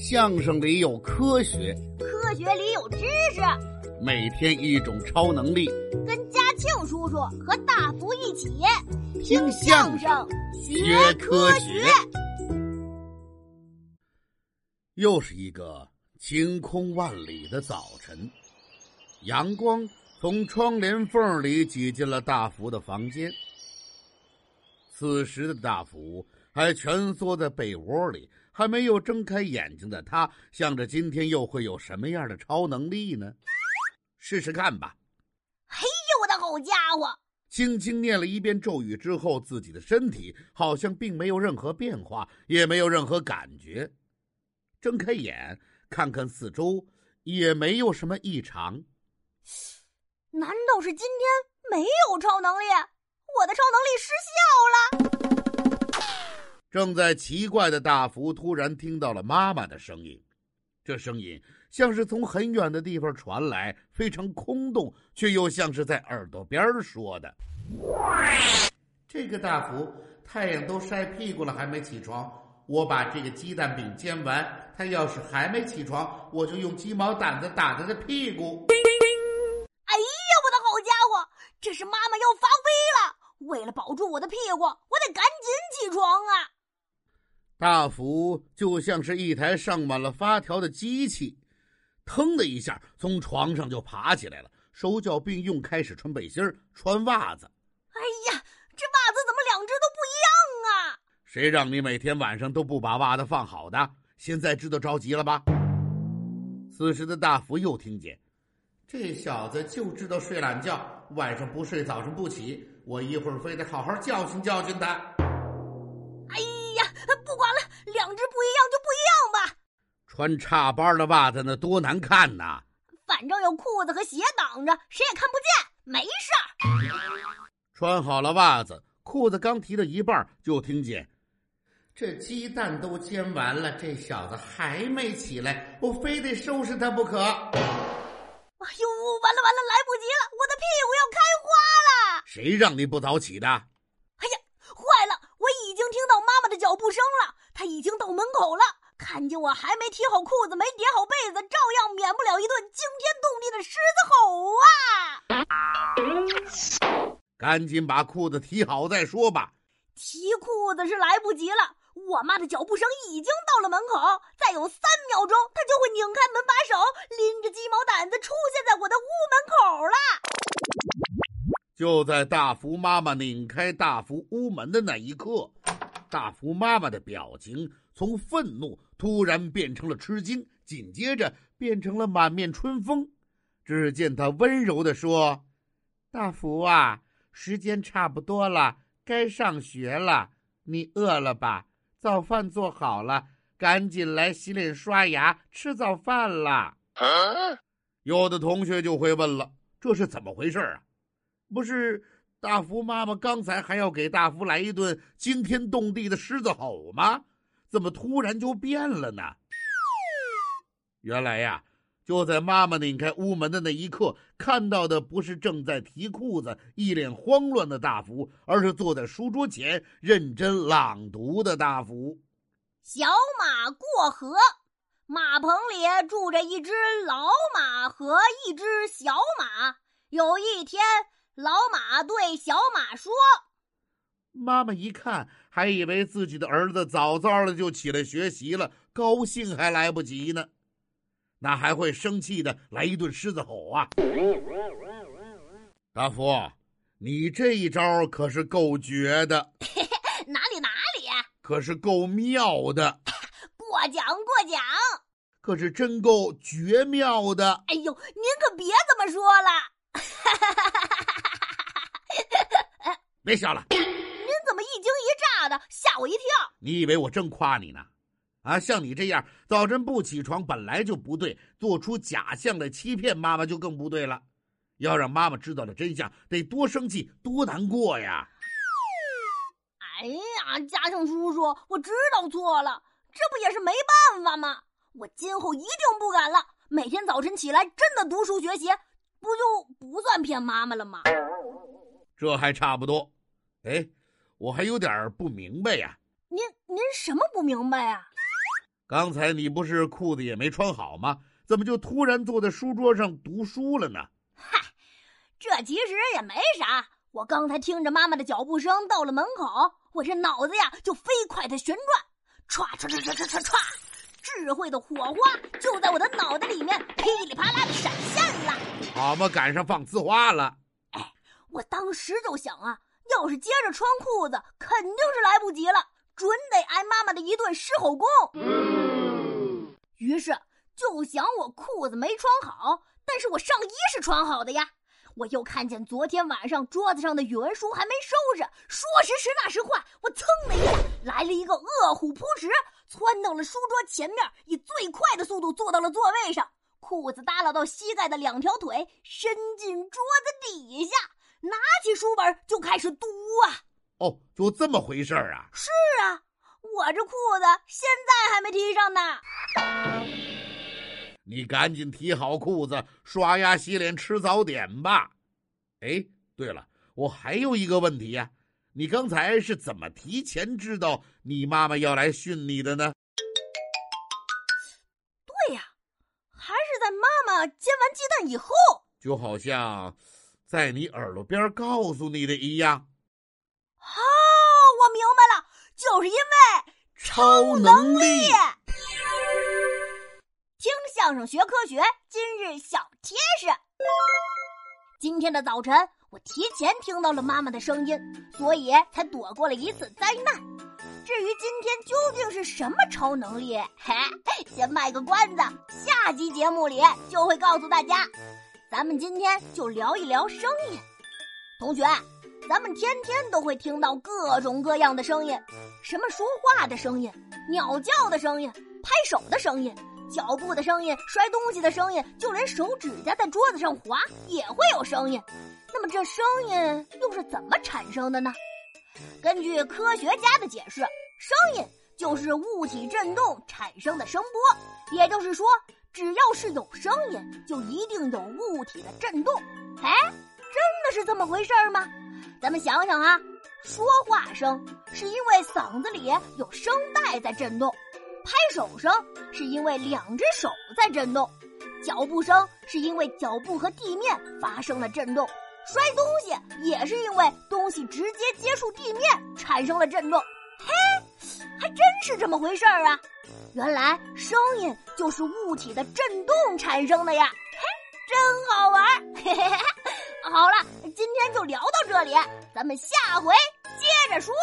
相声里有科学，科学里有知识。每天一种超能力，跟嘉庆叔叔和大福一起听相声学科学。又是一个晴空万里的早晨，阳光从窗帘缝里挤进了大福的房间。此时的大福还蜷缩在被窝里。还没有睁开眼睛的他，想着今天又会有什么样的超能力呢？试试看吧。嘿呦，我的好家伙！轻轻念了一遍咒语之后，自己的身体好像并没有任何变化，也没有任何感觉。睁开眼，看看四周，也没有什么异常。难道是今天没有超能力？我的超能力失效了？正在奇怪的大福突然听到了妈妈的声音，这声音像是从很远的地方传来，非常空洞，却又像是在耳朵边说的。这个大福，太阳都晒屁股了还没起床，我把这个鸡蛋饼煎完，他要是还没起床，我就用鸡毛掸子打他的屁股。哎呀，我的好家伙，这是妈妈要发威了！为了保住我的屁股，我得赶紧起床啊！大福就像是一台上满了发条的机器，腾的一下从床上就爬起来了，手脚并用开始穿背心穿袜子。哎呀，这袜子怎么两只都不一样啊？谁让你每天晚上都不把袜子放好的？现在知道着急了吧？此时的大福又听见，这小子就知道睡懒觉，晚上不睡，早上不起，我一会儿非得好好教训教训他。穿叉帮的袜子那多难看呐！反正有裤子和鞋挡着，谁也看不见，没事儿。穿好了袜子，裤子刚提到一半，就听见这鸡蛋都煎完了，这小子还没起来，我非得收拾他不可。哎呦，完了完了，来不及了，我的屁股要开花了！谁让你不早起的？哎呀，坏了，我已经听到妈妈的脚步声了，她已经到门口了。看见我还没提好裤子，没叠好被子，照样免不了一顿惊天动地的狮子吼啊！赶紧把裤子提好再说吧。提裤子是来不及了，我妈的脚步声已经到了门口，再有三秒钟，她就会拧开门把手，拎着鸡毛掸子出现在我的屋门口了。就在大福妈妈拧开大福屋门的那一刻，大福妈妈的表情。从愤怒突然变成了吃惊，紧接着变成了满面春风。只见他温柔地说：“大福啊，时间差不多了，该上学了。你饿了吧？早饭做好了，赶紧来洗脸刷牙，吃早饭了。”有的同学就会问了：“这是怎么回事啊？不是大福妈妈刚才还要给大福来一顿惊天动地的狮子吼吗？”怎么突然就变了呢？原来呀，就在妈妈拧开屋门的那一刻，看到的不是正在提裤子、一脸慌乱的大福，而是坐在书桌前认真朗读的大福。小马过河，马棚里住着一只老马和一只小马。有一天，老马对小马说。妈妈一看，还以为自己的儿子早早的就起来学习了，高兴还来不及呢，那还会生气的来一顿狮子吼啊！大福，你这一招可是够绝的，哪里哪里，可是够妙的，过奖过奖，可是真够绝妙的。哎呦，您可别这么说了，别笑了。我一跳。你以为我正夸你呢？啊，像你这样早晨不起床本来就不对，做出假象来欺骗妈妈就更不对了。要让妈妈知道了真相，得多生气，多难过呀！哎呀，嘉庆叔叔，我知道错了，这不也是没办法吗？我今后一定不敢了。每天早晨起来真的读书学习，不就不算骗妈妈了吗？这还差不多。哎。我还有点不明白呀，您您什么不明白呀？刚才你不是裤子也没穿好吗？怎么就突然坐在书桌上读书了呢？嗨，这其实也没啥。我刚才听着妈妈的脚步声到了门口，我这脑子呀就飞快的旋转，唰唰唰唰唰唰唰，智慧的火花就在我的脑袋里面噼里啪啦的闪现了。好嘛，赶上放呲花了。哎，我当时就想啊，要是接着穿裤子，肯定是来不及了。准得挨妈妈的一顿狮吼功。于是就想我裤子没穿好，但是我上衣是穿好的呀。我又看见昨天晚上桌子上的语文书还没收拾，说时迟那时快，我噌的一下来了一个饿虎扑食，窜到了书桌前面，以最快的速度坐到了座位上，裤子耷拉到膝盖的两条腿伸进桌子底下，拿起书本就开始读啊。哦，就这么回事儿啊！是啊，我这裤子现在还没提上呢。你赶紧提好裤子，刷牙洗脸，吃早点吧。哎，对了，我还有一个问题呀，你刚才是怎么提前知道你妈妈要来训你的呢？对呀，还是在妈妈煎完鸡蛋以后，就好像在你耳朵边告诉你的一样。哦，我明白了，就是因为超能力。听相声学科学，今日小贴士。今天的早晨，我提前听到了妈妈的声音，所以才躲过了一次灾难。至于今天究竟是什么超能力，嘿，先卖个关子，下集节目里就会告诉大家。咱们今天就聊一聊声音，同学。咱们天天都会听到各种各样的声音，什么说话的声音、鸟叫的声音、拍手的声音、脚步的声音、摔东西的声音，就连手指甲在桌子上滑也会有声音。那么这声音又是怎么产生的呢？根据科学家的解释，声音就是物体振动产生的声波，也就是说，只要是有声音，就一定有物体的振动。哎，真的是这么回事儿吗？咱们想想啊，说话声是因为嗓子里有声带在震动，拍手声是因为两只手在震动，脚步声是因为脚步和地面发生了震动，摔东西也是因为东西直接接触地面产生了震动。还真是这么回事儿啊！原来声音就是物体的震动产生的呀！嘿，真好玩！嘿嘿嘿。好了，今天就聊到这里，咱们下回接着说。